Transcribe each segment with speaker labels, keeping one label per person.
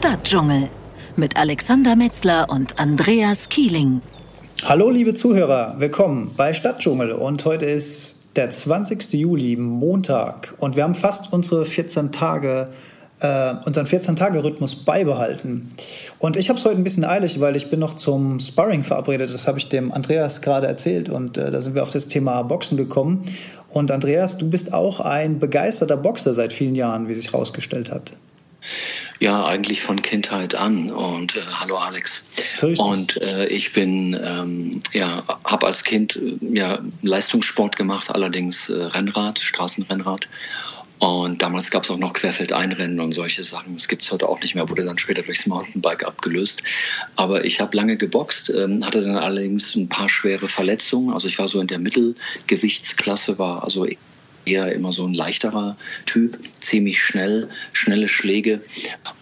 Speaker 1: Stadtdschungel mit Alexander Metzler und Andreas Kieling.
Speaker 2: Hallo liebe Zuhörer, willkommen bei Stadtdschungel und heute ist der 20. Juli, Montag und wir haben fast unsere 14 Tage äh, unseren 14-Tage-Rhythmus beibehalten. Und ich habe es heute ein bisschen eilig, weil ich bin noch zum Sparring verabredet. Das habe ich dem Andreas gerade erzählt und äh, da sind wir auf das Thema Boxen gekommen. Und Andreas, du bist auch ein begeisterter Boxer seit vielen Jahren, wie sich herausgestellt hat.
Speaker 3: Ja, eigentlich von Kindheit an. Und äh, hallo Alex. Und äh, ich bin, ähm, ja, habe als Kind äh, ja Leistungssport gemacht, allerdings äh, Rennrad, Straßenrennrad. Und damals gab es auch noch Querfeldeinrennen und solche Sachen. Das gibt es heute auch nicht mehr, wurde dann später durchs Mountainbike abgelöst. Aber ich habe lange geboxt, ähm, hatte dann allerdings ein paar schwere Verletzungen. Also ich war so in der Mittelgewichtsklasse, war also eher immer so ein leichterer Typ, ziemlich schnell, schnelle Schläge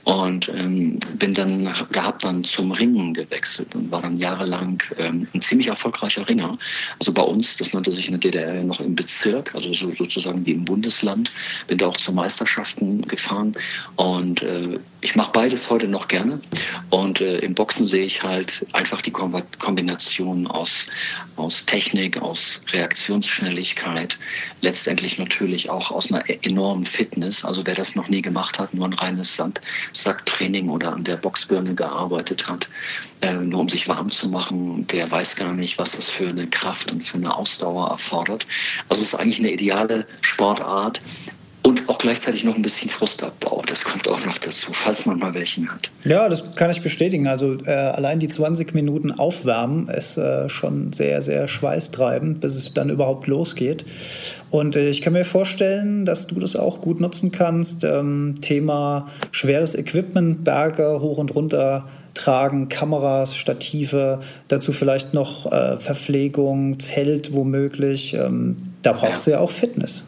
Speaker 3: und ähm, bin dann oder dann zum Ringen gewechselt und war dann jahrelang ähm, ein ziemlich erfolgreicher Ringer. Also bei uns, das nannte sich in der DDR noch im Bezirk, also so, sozusagen wie im Bundesland. Bin da auch zu Meisterschaften gefahren und äh, ich mache beides heute noch gerne. Und äh, im Boxen sehe ich halt einfach die Kombination aus, aus Technik, aus Reaktionsschnelligkeit, letztendlich natürlich auch aus einer enormen Fitness. Also wer das noch nie gemacht hat, nur ein reines Sandsacktraining oder an der Boxbirne gearbeitet hat, äh, nur um sich warm zu machen, der weiß gar nicht, was das für eine Kraft und für eine Ausdauer erfordert. Also es ist eigentlich eine ideale Sportart, und auch gleichzeitig noch ein bisschen Frustabbau. Das kommt auch noch dazu, falls man mal welchen hat.
Speaker 2: Ja, das kann ich bestätigen. Also äh, allein die 20 Minuten Aufwärmen ist äh, schon sehr, sehr schweißtreibend, bis es dann überhaupt losgeht. Und äh, ich kann mir vorstellen, dass du das auch gut nutzen kannst. Ähm, Thema schweres Equipment, Berge hoch und runter tragen, Kameras, Stative, dazu vielleicht noch äh, Verpflegung, Zelt womöglich. Ähm, da brauchst ja. du ja auch Fitness.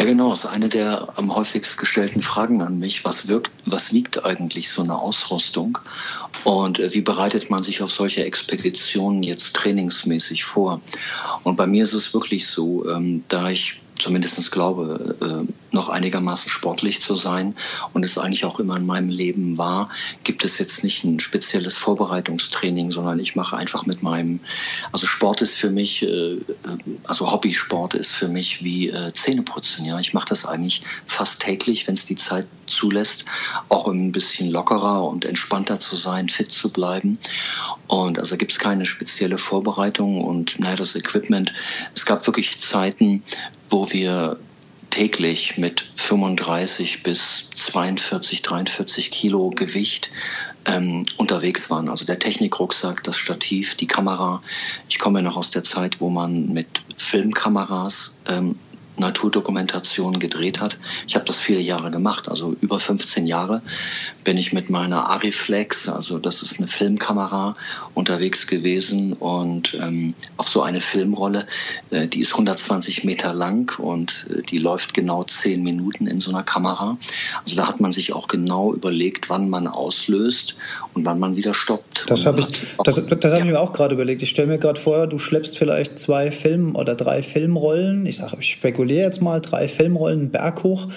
Speaker 3: Ja, genau. Das ist eine der am häufigst gestellten Fragen an mich. Was wirkt, was wiegt eigentlich so eine Ausrüstung? Und äh, wie bereitet man sich auf solche Expeditionen jetzt trainingsmäßig vor? Und bei mir ist es wirklich so, ähm, da ich zumindest glaube, äh, noch einigermaßen sportlich zu sein und es eigentlich auch immer in meinem Leben war, gibt es jetzt nicht ein spezielles Vorbereitungstraining, sondern ich mache einfach mit meinem, also Sport ist für mich, äh, also Hobbysport ist für mich wie äh, Zähneputzen. Ja, ich mache das eigentlich fast täglich, wenn es die Zeit zulässt, auch um ein bisschen lockerer und entspannter zu sein, fit zu bleiben. Und also gibt es keine spezielle Vorbereitung und naja, das Equipment. Es gab wirklich Zeiten, wo wir täglich mit 35 bis 42, 43 Kilo Gewicht ähm, unterwegs waren. Also der Technikrucksack, das Stativ, die Kamera. Ich komme noch aus der Zeit, wo man mit Filmkameras ähm, Naturdokumentation gedreht hat. Ich habe das viele Jahre gemacht, also über 15 Jahre bin ich mit meiner Ariflex, also das ist eine Filmkamera, unterwegs gewesen und ähm, auf so eine Filmrolle, äh, die ist 120 Meter lang und äh, die läuft genau 10 Minuten in so einer Kamera. Also da hat man sich auch genau überlegt, wann man auslöst und wann man wieder stoppt.
Speaker 2: Das habe ich, das, das hab ja. ich mir auch gerade überlegt. Ich stelle mir gerade vor, du schleppst vielleicht zwei Film- oder drei Filmrollen. Ich sage, ich spekuliere spekuliere jetzt mal, drei Filmrollen Berg hoch.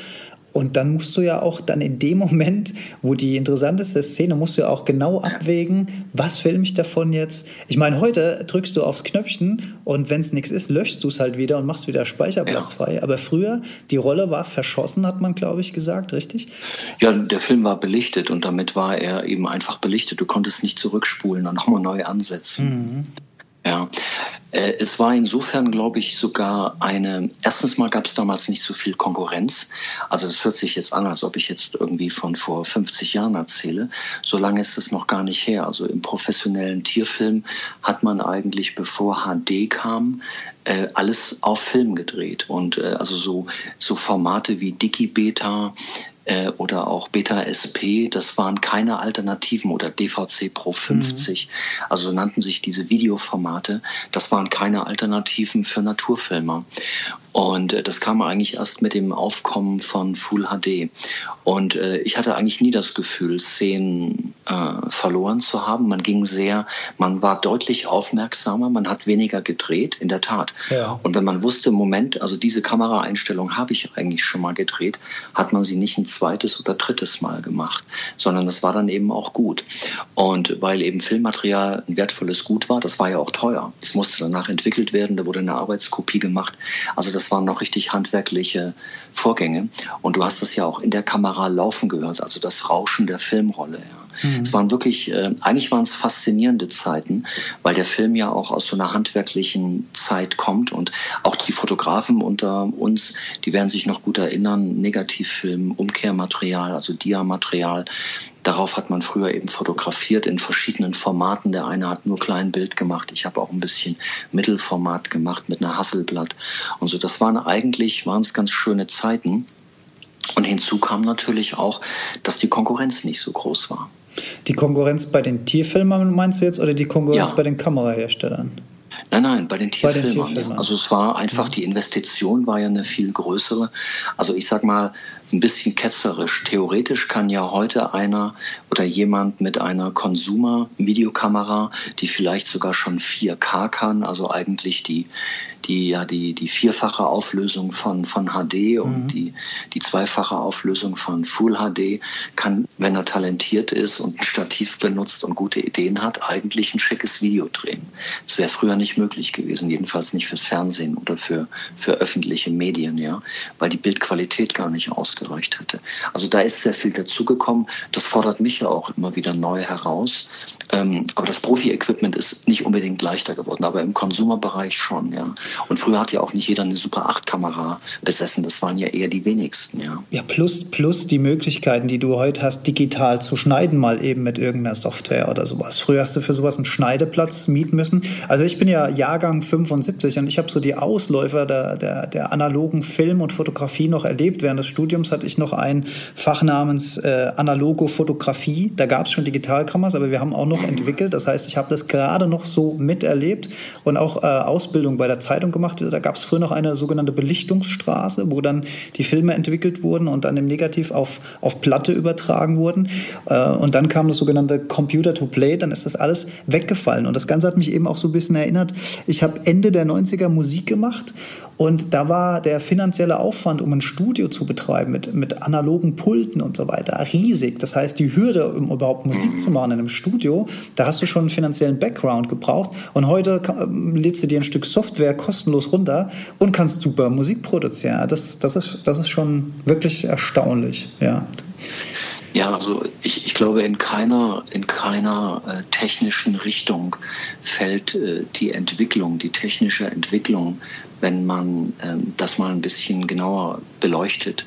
Speaker 2: Und dann musst du ja auch dann in dem Moment, wo die interessanteste Szene, musst du ja auch genau abwägen, was filme ich davon jetzt. Ich meine, heute drückst du aufs Knöpfchen und wenn es nichts ist, löschst du es halt wieder und machst wieder Speicherplatz ja. frei. Aber früher, die Rolle war verschossen, hat man, glaube ich, gesagt, richtig?
Speaker 3: Ja, der Film war belichtet und damit war er eben einfach belichtet. Du konntest nicht zurückspulen und nochmal neu ansetzen. Mhm. Ja, äh, es war insofern, glaube ich, sogar eine, erstens mal gab es damals nicht so viel Konkurrenz. Also es hört sich jetzt an, als ob ich jetzt irgendwie von vor 50 Jahren erzähle. So lange ist es noch gar nicht her. Also im professionellen Tierfilm hat man eigentlich, bevor HD kam, äh, alles auf Film gedreht. Und äh, also so, so Formate wie Dicky Beta, äh, oder auch Beta SP, das waren keine Alternativen oder DVC Pro 50, mhm. also nannten sich diese Videoformate, das waren keine Alternativen für Naturfilmer. Und äh, das kam eigentlich erst mit dem Aufkommen von Full HD. Und äh, ich hatte eigentlich nie das Gefühl, Szenen äh, verloren zu haben. Man ging sehr, man war deutlich aufmerksamer, man hat weniger gedreht, in der Tat. Ja. Und wenn man wusste, Moment, also diese Kameraeinstellung habe ich eigentlich schon mal gedreht, hat man sie nicht ein zweites oder drittes Mal gemacht, sondern das war dann eben auch gut. Und weil eben Filmmaterial ein wertvolles Gut war, das war ja auch teuer. Das musste danach entwickelt werden, da wurde eine Arbeitskopie gemacht. Also das waren noch richtig handwerkliche Vorgänge. Und du hast das ja auch in der Kamera laufen gehört, also das Rauschen der Filmrolle. Ja. Mhm. Es waren wirklich, äh, eigentlich waren es faszinierende Zeiten, weil der Film ja auch aus so einer handwerklichen Zeit kommt und auch die Fotografen unter uns, die werden sich noch gut erinnern, Negativfilm, Umkehrmaterial, also Diamaterial. Darauf hat man früher eben fotografiert in verschiedenen Formaten. Der eine hat nur klein Bild gemacht. Ich habe auch ein bisschen Mittelformat gemacht mit einer Hasselblatt und so. Das waren eigentlich, waren es ganz schöne Zeiten. Und hinzu kam natürlich auch, dass die Konkurrenz nicht so groß war.
Speaker 2: Die Konkurrenz bei den Tierfilmern meinst du jetzt oder die Konkurrenz
Speaker 3: Ja.
Speaker 2: bei den Kameraherstellern?
Speaker 3: Nein, nein, bei den
Speaker 2: Bei den
Speaker 3: Tierfilmern.
Speaker 2: Tierfilmern.
Speaker 3: Also es war einfach, die Investition war ja eine viel größere. Also ich sag mal, ein bisschen ketzerisch. Theoretisch kann ja heute einer oder jemand mit einer Consumer-Videokamera, die vielleicht sogar schon 4K kann, also eigentlich die, die, ja, die, die vierfache Auflösung von, von HD und die, die zweifache Auflösung von Full HD, kann, wenn er talentiert ist und ein Stativ benutzt und gute Ideen hat, eigentlich ein schickes Video drehen. Das wäre früher nicht möglich gewesen, jedenfalls nicht fürs Fernsehen oder für, für öffentliche Medien, ja, weil die Bildqualität gar nicht ausgereicht hätte. Also da ist sehr viel dazugekommen. Das fordert mich ja auch immer wieder neu heraus. Ähm, aber das Profi-Equipment ist nicht unbedingt leichter geworden, aber im Konsumerbereich schon, ja. Und früher hat ja auch nicht jeder eine Super 8-Kamera besessen. Das waren ja eher die wenigsten, ja.
Speaker 2: Ja, plus, plus die Möglichkeiten, die du heute hast, digital zu schneiden, mal eben mit irgendeiner Software oder sowas. Früher hast du für sowas einen Schneideplatz mieten müssen. Also ich bin ja Jahrgang 75 und ich habe so die Ausläufer der, der, der analogen Film und Fotografie noch erlebt. Während des Studiums hatte ich noch ein Fach namens äh, analoge Fotografie. Da gab es schon Digitalkameras, aber wir haben auch noch entwickelt. Das heißt, ich habe das gerade noch so miterlebt und auch äh, Ausbildung bei der Zeitung gemacht. Da gab es früher noch eine sogenannte Belichtungsstraße, wo dann die Filme entwickelt wurden und dann im Negativ auf, auf Platte übertragen wurden. Äh, und dann kam das sogenannte Computer to Play, dann ist das alles weggefallen. Und das Ganze hat mich eben auch so ein bisschen erinnert. Ich habe Ende der 90er Musik gemacht und da war der finanzielle Aufwand, um ein Studio zu betreiben mit, mit analogen Pulten und so weiter, riesig. Das heißt, die Hürde, um überhaupt Musik zu machen in einem Studio, da hast du schon einen finanziellen Background gebraucht. Und heute kann- lädst du dir ein Stück Software kostenlos runter und kannst super Musik produzieren. Das, das, ist, das ist schon wirklich erstaunlich. Ja.
Speaker 3: Ja, also ich, ich glaube, in keiner, in keiner äh, technischen Richtung fällt äh, die Entwicklung, die technische Entwicklung, wenn man ähm, das mal ein bisschen genauer beleuchtet,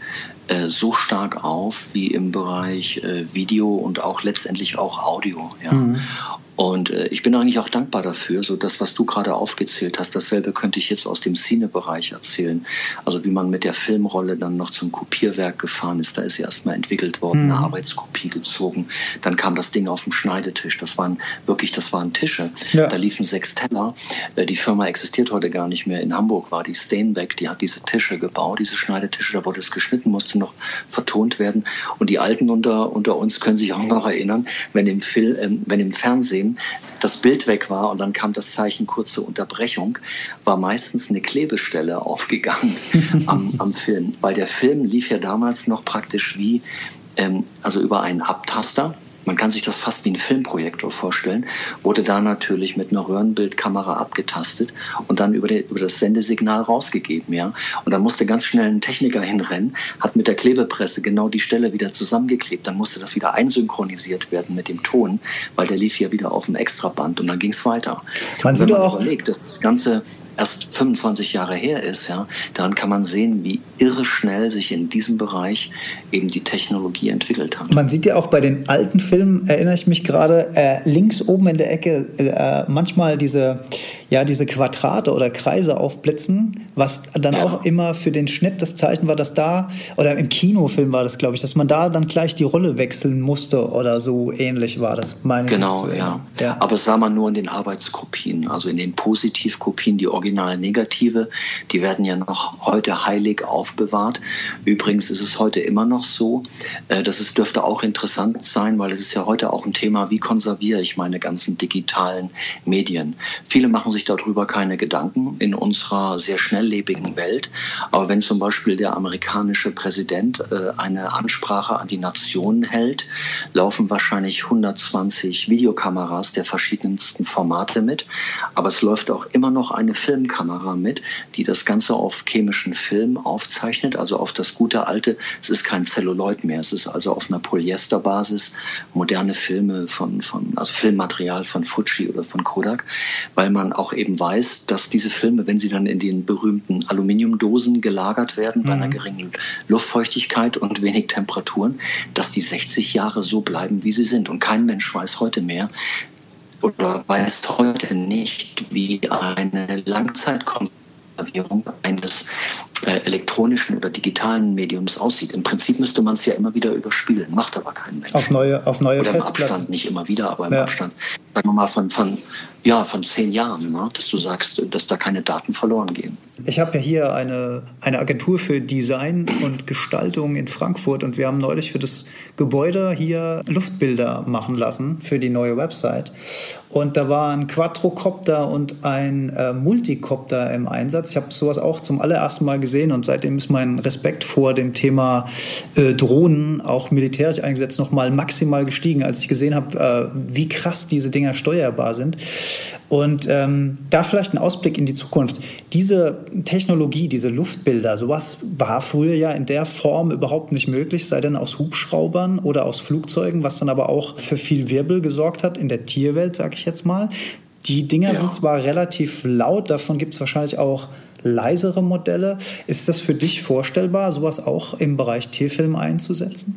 Speaker 3: äh, so stark auf wie im Bereich äh, Video und auch letztendlich auch Audio. Ja. Und äh, ich bin eigentlich auch dankbar dafür, so das, was du gerade aufgezählt hast, dasselbe könnte ich jetzt aus dem Cine-Bereich erzählen. Also wie man mit der Filmrolle dann noch zum Kopierwerk gefahren ist, da ist sie erstmal entwickelt worden, eine Arbeitskopie gezogen. Dann kam das Ding auf den Schneidetisch. Das waren wirklich, das waren Tische.
Speaker 2: Ja.
Speaker 3: Da liefen sechs Teller. Äh, die Firma existiert heute gar nicht mehr. In Hamburg war die Steinbeck, die hat diese Tische gebaut, diese Schneidetische, da wurde es geschnitten, musste noch vertont werden. Und die Alten unter, unter uns können sich auch noch erinnern, wenn im, Film, ähm, wenn im Fernsehen das Bild weg war und dann kam das Zeichen kurze Unterbrechung, war meistens eine Klebestelle aufgegangen am, am Film. Weil der Film lief ja damals noch praktisch wie, ähm, also über einen Abtaster. Man kann sich das fast wie ein Filmprojektor vorstellen, wurde da natürlich mit einer Röhrenbildkamera abgetastet und dann über, den, über das Sendesignal rausgegeben, ja. Und da musste ganz schnell ein Techniker hinrennen, hat mit der Klebepresse genau die Stelle wieder zusammengeklebt. Dann musste das wieder einsynchronisiert werden mit dem Ton, weil der lief ja wieder auf dem Extraband und dann ging es weiter.
Speaker 2: Man sieht
Speaker 3: wenn man
Speaker 2: auch-
Speaker 3: überlegt, dass das Ganze erst 25 Jahre her ist, ja, daran kann man sehen, wie irre schnell sich in diesem Bereich eben die Technologie entwickelt hat.
Speaker 2: Man sieht ja auch bei den alten Filmen, erinnere ich mich gerade, äh, links oben in der Ecke äh, manchmal diese, ja, diese Quadrate oder Kreise aufblitzen, was dann
Speaker 3: Ja.
Speaker 2: auch immer für den Schnitt das Zeichen war, dass da, oder im Kinofilm war das, glaube ich, dass man da dann gleich die Rolle wechseln musste oder so ähnlich war das, meine
Speaker 3: Genau, ja.
Speaker 2: ja.
Speaker 3: Aber das sah man nur in den Arbeitskopien, also in den Positivkopien, die original negative, die werden ja noch heute heilig aufbewahrt. Übrigens ist es heute immer noch so, äh, das ist, dürfte auch interessant sein, weil es ist ja heute auch ein Thema, wie konserviere ich meine ganzen digitalen Medien. Viele machen sich darüber keine Gedanken in unserer sehr schnelllebigen Welt. Aber wenn zum Beispiel der amerikanische Präsident äh, eine Ansprache an die Nationen hält, laufen wahrscheinlich 120 Videokameras der verschiedensten Formate mit. Aber es läuft auch immer noch eine Filmkamera mit, die das Ganze auf chemischen Film aufzeichnet, also auf das gute alte, es ist kein Celluloid mehr, es ist also auf einer Polyesterbasis moderne Filme von, von also Filmmaterial von Fuji oder von Kodak, weil man auch eben weiß, dass diese Filme, wenn sie dann in den berühmten Aluminiumdosen gelagert werden, mhm. bei einer mhm. geringen Luftfeuchtigkeit und wenig Temperaturen, dass die 60 Jahre so bleiben, wie sie sind. Und kein Mensch weiß heute mehr, oder weiß heute nicht, wie eine Langzeitkonservierung eines äh, elektronischen oder digitalen Mediums aussieht. Im Prinzip müsste man es ja immer wieder überspielen, macht aber kein Mensch.
Speaker 2: Auf neue, auf neue
Speaker 3: Oder im Abstand, nicht immer wieder, aber im ja. Abstand, sagen wir mal, von, von, ja, von zehn Jahren, ne? dass du sagst, dass da keine Daten verloren gehen.
Speaker 2: Ich habe ja hier eine, eine Agentur für Design und Gestaltung in Frankfurt und wir haben neulich für das Gebäude hier Luftbilder machen lassen für die neue Website. Und da war ein Quadrocopter und ein äh, Multicopter im Einsatz. Ich habe sowas auch zum allerersten Mal gesehen und seitdem ist mein Respekt vor dem Thema äh, Drohnen, auch militärisch eingesetzt, nochmal maximal gestiegen, als ich gesehen habe, äh, wie krass diese Dinger steuerbar sind. Und ähm, da vielleicht ein Ausblick in die Zukunft. Diese Technologie, diese Luftbilder, sowas war früher ja in der Form überhaupt nicht möglich, sei denn aus Hubschraubern oder aus Flugzeugen, was dann aber auch für viel Wirbel gesorgt hat in der Tierwelt, sage ich jetzt mal. Die Dinger ja. sind zwar relativ laut, davon gibt es wahrscheinlich auch leisere Modelle. Ist das für dich vorstellbar, sowas auch im Bereich Tierfilm einzusetzen?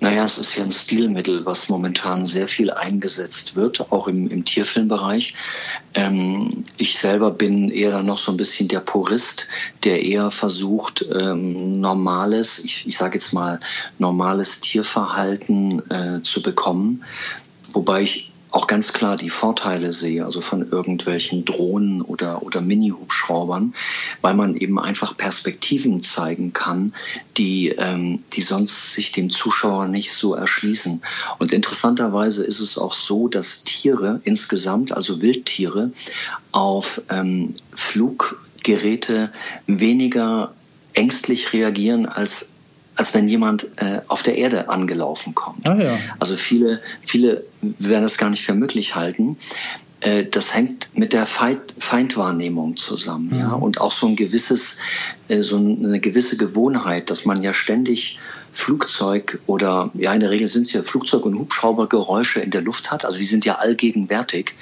Speaker 3: Naja, es ist ja ein Stilmittel, was momentan sehr viel eingesetzt wird, auch im, im Tierfilmbereich. Ähm, ich selber bin eher dann noch so ein bisschen der Purist, der eher versucht, ähm, normales, ich, ich sage jetzt mal, normales Tierverhalten äh, zu bekommen. Wobei ich auch ganz klar die Vorteile sehe, also von irgendwelchen Drohnen oder, oder Mini-Hubschraubern, weil man eben einfach Perspektiven zeigen kann, die, ähm, die sonst sich dem Zuschauer nicht so erschließen. Und interessanterweise ist es auch so, dass Tiere insgesamt, also Wildtiere, auf ähm, Fluggeräte weniger ängstlich reagieren als als wenn jemand äh, auf der Erde angelaufen kommt. Ah, ja. Also viele, viele werden das gar nicht für möglich halten. Äh, das hängt mit der Feind Feindwahrnehmung zusammen, mhm. ja, und auch so ein gewisses, äh, so eine gewisse Gewohnheit, dass man ja ständig Flugzeug oder ja in der Regel sind es ja Flugzeug- und Hubschraubergeräusche in der Luft hat. Also die sind ja allgegenwärtig.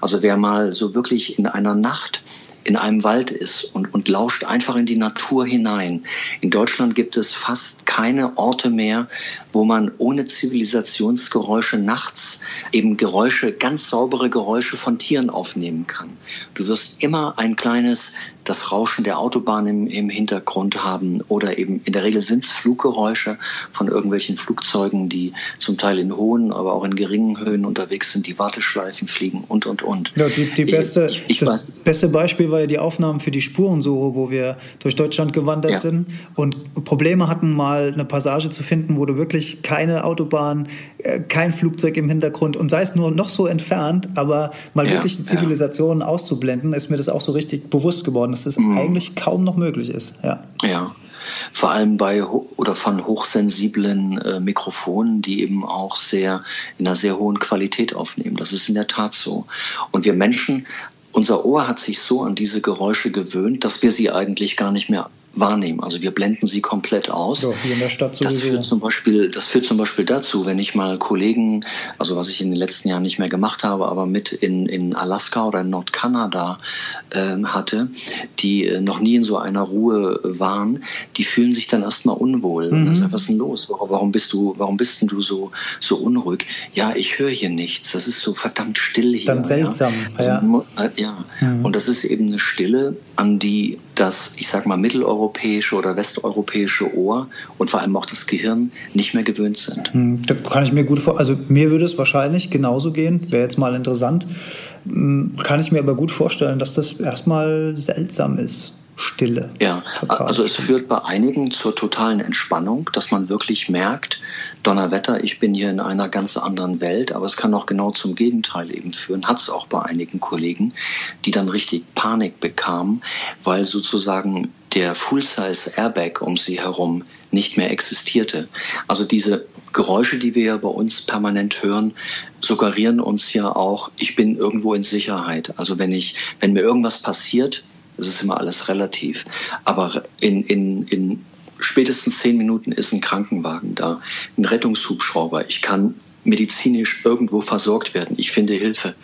Speaker 3: Also wer mal so wirklich in einer Nacht in einem Wald ist und, und lauscht einfach in die Natur hinein. In Deutschland gibt es fast keine Orte mehr, wo man ohne Zivilisationsgeräusche nachts eben Geräusche, ganz saubere Geräusche von Tieren aufnehmen kann. Du wirst immer ein kleines, das Rauschen der Autobahn im, im Hintergrund haben oder eben in der Regel sind es Fluggeräusche von irgendwelchen Flugzeugen, die zum Teil in hohen, aber auch in geringen Höhen unterwegs sind, die Warteschleifen fliegen und und und.
Speaker 2: Ja, die, die beste, ich, ich das weiß, beste Beispiel war ja die Aufnahmen für die Spurensuche, wo wir durch Deutschland gewandert ja. sind und Probleme hatten, mal eine Passage zu finden, wo du wirklich keine Autobahn, äh, kein Flugzeug im Hintergrund und sei es nur noch so entfernt, aber mal ja, wirklich die Zivilisation auszublenden, ist mir das auch so richtig bewusst geworden, dass das mhm. eigentlich kaum noch möglich ist. Ja.
Speaker 3: ja. Vor allem bei oder von hochsensiblen äh, Mikrofonen, die eben auch sehr in einer sehr hohen Qualität aufnehmen. Das ist in der Tat so. Und wir Menschen unser Ohr hat sich so an diese Geräusche gewöhnt, dass wir sie eigentlich gar nicht mehr wahrnehmen. Also wir blenden sie komplett aus. Ja,
Speaker 2: hier in der Stadt sowieso.
Speaker 3: Das führt zum Beispiel, das führt zum Beispiel dazu, wenn ich mal Kollegen, also was ich in den letzten Jahren nicht mehr gemacht habe, aber mit in, in Alaska oder in Nordkanada äh, hatte, die äh, noch nie in so einer Ruhe waren, die fühlen sich dann erstmal unwohl. Mhm. Dann was ist denn los? Warum bist du, warum bist denn du so, so unruhig? Ja, ich höre hier nichts. Das ist so verdammt still hier.
Speaker 2: Dann seltsam.
Speaker 3: Ja. Also, ja. Äh, ja. Mhm. Und das ist eben eine Stille, an die das, ich sag mal, mitteleuropäische oder westeuropäische Ohr und vor allem auch das Gehirn nicht mehr gewöhnt sind.
Speaker 2: Hm, da kann ich mir gut vor, also mir würde es wahrscheinlich genauso gehen, wäre jetzt mal interessant. Hm, kann ich mir aber gut vorstellen, dass das erstmal seltsam ist. Stille.
Speaker 3: Ja, also es führt bei einigen zur totalen Entspannung, dass man wirklich merkt, Donnerwetter, ich bin hier in einer ganz anderen Welt, aber es kann auch genau zum Gegenteil eben führen, hat es auch bei einigen Kollegen, die dann richtig Panik bekamen, weil sozusagen der Full-Size Airbag um sie herum nicht mehr existierte. Also diese Geräusche, die wir ja bei uns permanent hören, suggerieren uns ja auch, ich bin irgendwo in Sicherheit. Also wenn ich, wenn mir irgendwas passiert, das ist immer alles relativ. Aber in, in, in spätestens zehn Minuten ist ein Krankenwagen da, ein Rettungshubschrauber. Ich kann medizinisch irgendwo versorgt werden. Ich finde Hilfe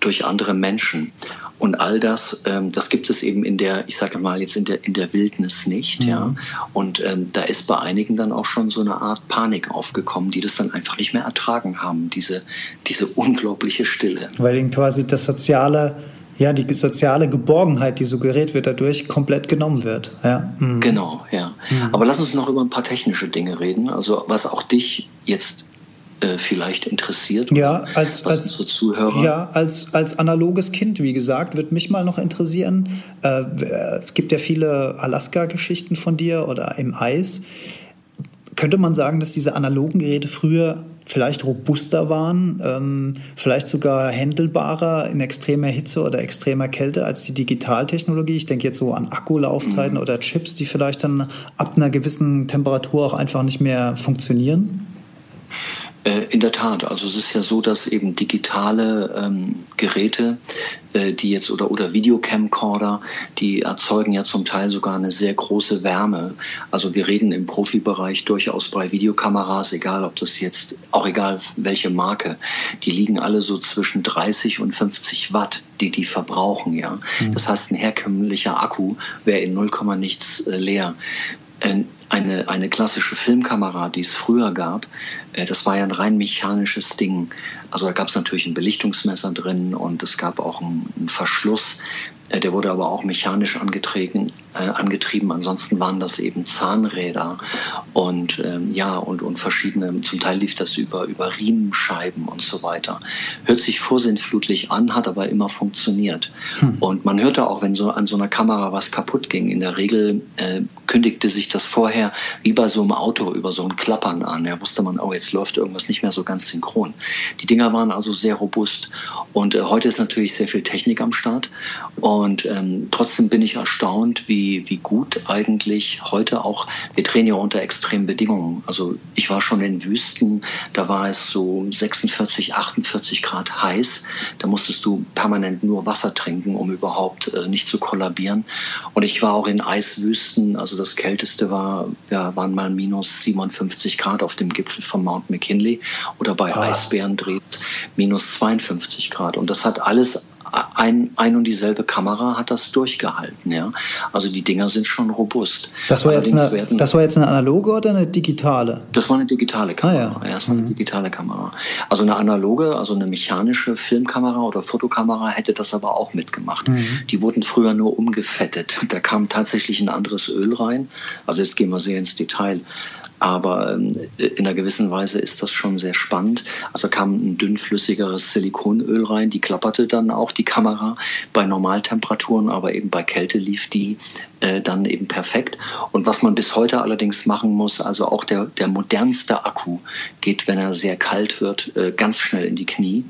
Speaker 3: durch andere Menschen. Und all das, ähm, das gibt es eben in der, ich sage mal jetzt in der, in der Wildnis nicht, mhm. ja. Und ähm, da ist bei einigen dann auch schon so eine Art Panik aufgekommen, die das dann einfach nicht mehr ertragen haben, diese, diese unglaubliche Stille.
Speaker 2: Weil ihnen quasi das soziale, ja, die soziale Geborgenheit, die suggeriert wird, dadurch komplett genommen wird. Ja.
Speaker 3: Mhm. Genau, ja. Mhm. Aber lass uns noch über ein paar technische Dinge reden. Also was auch dich jetzt äh, vielleicht interessiert?
Speaker 2: Ja, als, als Zuhörer? Ja, als, als analoges Kind, wie gesagt, wird mich mal noch interessieren. Äh, es gibt ja viele Alaska-Geschichten von dir oder im Eis. Könnte man sagen, dass diese analogen Geräte früher vielleicht robuster waren, ähm, vielleicht sogar händelbarer in extremer Hitze oder extremer Kälte als die Digitaltechnologie. Ich denke jetzt so an Akkulaufzeiten mhm. oder Chips, die vielleicht dann ab einer gewissen Temperatur auch einfach nicht mehr funktionieren.
Speaker 3: Äh, in der Tat, also es ist ja so, dass eben digitale ähm, Geräte, äh, die jetzt oder oder Videocamcorder, die erzeugen ja zum Teil sogar eine sehr große Wärme. Also wir reden im Profibereich durchaus bei Videokameras, egal ob das jetzt, auch egal welche Marke, die liegen alle so zwischen 30 und 50 Watt, die die verbrauchen, ja. Mhm. Das heißt, ein herkömmlicher Akku wäre in 0, nichts äh, leer eine, eine klassische Filmkamera, die es früher gab, äh, das war ja ein rein mechanisches Ding. Also da gab es natürlich ein Belichtungsmesser drin und es gab auch einen, einen Verschluss. Äh, der wurde aber auch mechanisch angetrieben, äh, angetrieben. Ansonsten waren das eben Zahnräder und ähm, ja und, und verschiedene. Zum Teil lief das über über Riemenscheiben und so weiter. Hört sich vorsinnflutlich an, hat aber immer funktioniert. Hm. Und man hörte auch, wenn so an so einer Kamera was kaputt ging. In der Regel äh, kündigte sich das vorher wie bei so einem Auto über so ein Klappern an. Ja, wusste man, oh jetzt läuft irgendwas nicht mehr so ganz synchron. Die Dinger waren also sehr robust. Und äh, heute ist natürlich sehr viel Technik am Start. Und ähm, trotzdem bin ich erstaunt, wie, wie gut eigentlich heute auch, wir drehen ja unter extremen Bedingungen. Also ich war schon in Wüsten, da war es so 46, 48 Grad heiß. Da musstest du permanent nur Wasser trinken, um überhaupt äh, nicht zu kollabieren. Und ich war auch in Eiswüsten, also das kälteste war, ja, waren mal minus 57 Grad auf dem Gipfel von Mount McKinley oder bei ah. Eisbären dreht minus 52 Grad. Und das hat alles ein, ein und dieselbe Kamera hat das durchgehalten. Ja? Also die Dinger sind schon robust.
Speaker 2: Das war, jetzt eine, werden, das war jetzt eine analoge oder eine digitale?
Speaker 3: Das war eine digitale Kamera. Ah, ja. ja. das war eine mhm. digitale Kamera. Also eine analoge, also eine mechanische Filmkamera oder Fotokamera hätte das aber auch mitgemacht. Mhm. Die wurden früher nur umgefettet. Da kam tatsächlich ein anderes Öl rein. Also jetzt gehen wir sehr ins Detail. Aber ähm, in einer gewissen Weise ist das schon sehr spannend. Also kam ein dünnflüssigeres Silikonöl rein, die klapperte dann auch die Kamera bei Normaltemperaturen, aber eben bei Kälte lief die äh, dann eben perfekt. Und was man bis heute allerdings machen muss, also auch der, der modernste Akku geht, wenn er sehr kalt wird, äh, ganz schnell in die Knie.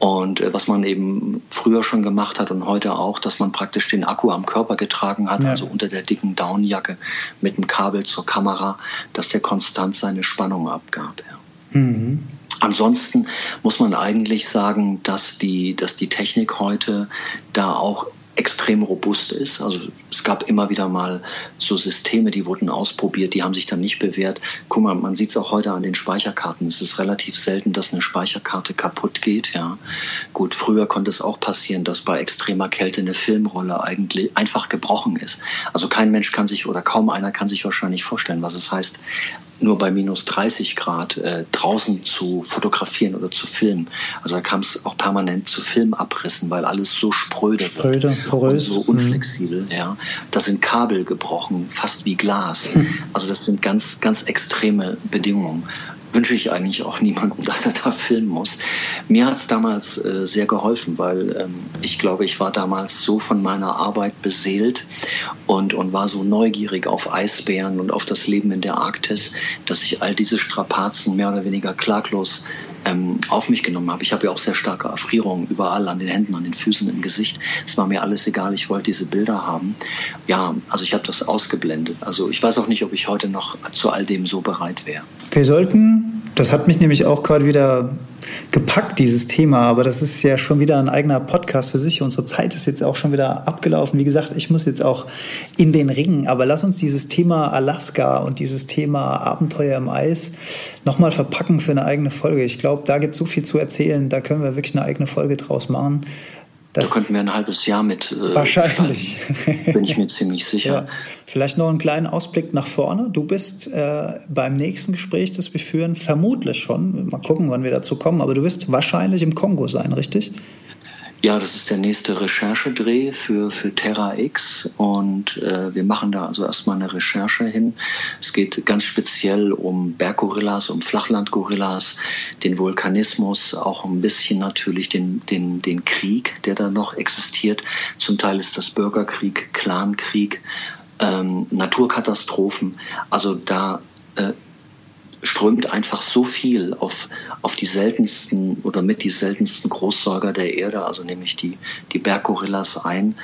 Speaker 3: Und äh, was man eben früher schon gemacht hat und heute auch, dass man praktisch den Akku am Körper getragen hat, ja. also unter der dicken Downjacke mit dem Kabel zur Kamera, dass der konstant seine Spannung abgab. Ja. Mhm. Ansonsten muss man eigentlich sagen, dass die, dass die Technik heute da auch extrem robust ist. Also es gab immer wieder mal so Systeme, die wurden ausprobiert, die haben sich dann nicht bewährt. Guck mal, man sieht es auch heute an den Speicherkarten. Es ist relativ selten, dass eine Speicherkarte kaputt geht. Ja, gut, früher konnte es auch passieren, dass bei extremer Kälte eine Filmrolle eigentlich einfach gebrochen ist. Also kein Mensch kann sich oder kaum einer kann sich wahrscheinlich vorstellen, was es heißt, nur bei minus 30 Grad äh, draußen zu fotografieren oder zu filmen. Also da kam es auch permanent zu Filmabrissen, weil alles so spröde, spröde porös. und so unflexibel. Mhm. Ja, da sind Kabel gebrochen, fast wie Glas. Mhm. Also das sind ganz, ganz extreme Bedingungen. Wünsche ich eigentlich auch niemandem, dass er da filmen muss. Mir hat es damals äh, sehr geholfen, weil ähm, ich glaube, ich war damals so von meiner Arbeit beseelt und, und war so neugierig auf Eisbären und auf das Leben in der Arktis, dass ich all diese Strapazen mehr oder weniger klaglos ähm, auf mich genommen habe. Ich habe ja auch sehr starke Erfrierungen überall an den Händen, an den Füßen, im Gesicht. Es war mir alles egal, ich wollte diese Bilder haben. Ja, also ich habe das ausgeblendet. Also ich weiß auch nicht, ob ich heute noch zu all dem so bereit wäre.
Speaker 2: Wir sollten, das hat mich nämlich auch gerade wieder gepackt, dieses Thema, aber das ist ja schon wieder ein eigener Podcast für sich. Unsere Zeit ist jetzt auch schon wieder abgelaufen. Wie gesagt, ich muss jetzt auch in den Ring, aber lass uns dieses Thema Alaska und dieses Thema Abenteuer im Eis nochmal verpacken für eine eigene Folge. Ich glaube, da gibt es so viel zu erzählen, da können wir wirklich eine eigene Folge draus machen.
Speaker 3: Das da könnten wir ein halbes Jahr mit.
Speaker 2: Äh, wahrscheinlich.
Speaker 3: Bin ich mir ziemlich sicher. Ja.
Speaker 2: Vielleicht noch einen kleinen Ausblick nach vorne. Du bist äh, beim nächsten Gespräch, das wir führen, vermutlich schon. Mal gucken, wann wir dazu kommen. Aber du wirst wahrscheinlich im Kongo sein, richtig?
Speaker 3: Ja, das ist der nächste Recherchedreh für, für Terra X und äh, wir machen da also erstmal eine Recherche hin. Es geht ganz speziell um Berggorillas, um Flachlandgorillas, den Vulkanismus, auch ein bisschen natürlich den, den, den Krieg, der da noch existiert. Zum Teil ist das Bürgerkrieg, Clankrieg, ähm, Naturkatastrophen. Also da äh, strömt einfach so viel auf, auf die seltensten oder mit die seltensten Großsäuger der Erde, also nämlich die, die Berggorillas ein.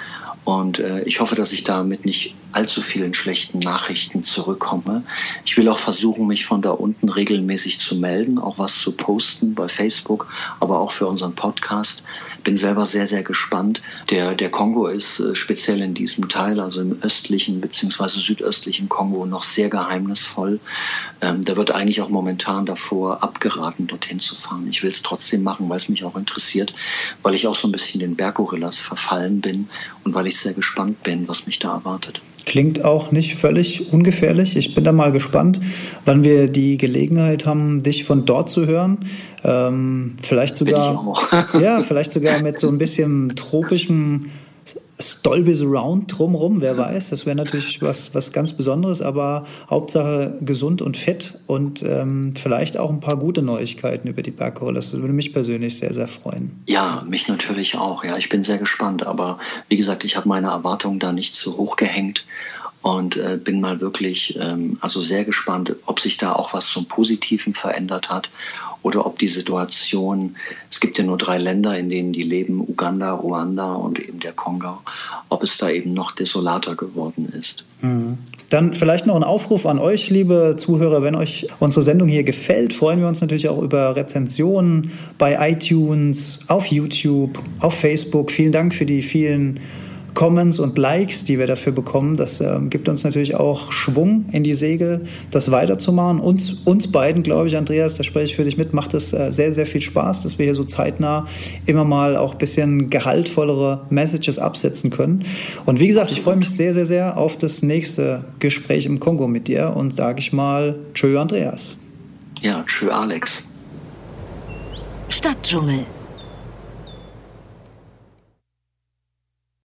Speaker 3: Und äh, ich hoffe, dass ich damit nicht allzu vielen schlechten Nachrichten zurückkomme. Ich will auch versuchen, mich von da unten regelmäßig zu melden, auch was zu posten bei Facebook, aber auch für unseren Podcast. Bin selber sehr, sehr gespannt. Der, der Kongo ist äh, speziell in diesem Teil, also im östlichen bzw. südöstlichen Kongo, noch sehr geheimnisvoll. Ähm, da wird eigentlich auch momentan davor abgeraten, dorthin zu fahren. Ich will es trotzdem machen, weil es mich auch interessiert, weil ich auch so ein bisschen den Berggorillas verfallen bin und weil ich ich sehr gespannt bin, was mich da erwartet.
Speaker 2: Klingt auch nicht völlig ungefährlich. Ich bin da mal gespannt, wann wir die Gelegenheit haben, dich von dort zu hören. Ähm, vielleicht sogar, ja, vielleicht sogar mit so ein bisschen tropischem Stolby Around drumherum, wer weiß. Das wäre natürlich was, was ganz Besonderes, aber Hauptsache gesund und fit und ähm, vielleicht auch ein paar gute Neuigkeiten über die Bergkohle. Das würde mich persönlich sehr, sehr freuen.
Speaker 3: Ja, mich natürlich auch. Ja, ich bin sehr gespannt. Aber wie gesagt, ich habe meine Erwartungen da nicht zu hoch gehängt und äh, bin mal wirklich ähm, also sehr gespannt, ob sich da auch was zum Positiven verändert hat oder ob die Situation, es gibt ja nur drei Länder, in denen die leben, Uganda, Ruanda und eben der Kongo, ob es da eben noch desolater geworden ist.
Speaker 2: Mhm. Dann vielleicht noch ein Aufruf an euch, liebe Zuhörer, wenn euch unsere Sendung hier gefällt, freuen wir uns natürlich auch über Rezensionen bei iTunes, auf YouTube, auf Facebook. Vielen Dank für die vielen Comments und Likes, die wir dafür bekommen. Das äh, gibt uns natürlich auch Schwung in die Segel, das weiterzumachen. Uns, uns beiden, glaube ich, Andreas, da spreche ich für dich mit, macht es äh, sehr, sehr viel Spaß, dass wir hier so zeitnah immer mal auch ein bisschen gehaltvollere Messages absetzen können. Und wie gesagt, ich freue mich sehr, sehr, sehr auf das nächste Gespräch im Kongo mit dir und sage ich mal, tschö, Andreas.
Speaker 3: Ja, tschö, Alex.
Speaker 1: Stadtdschungel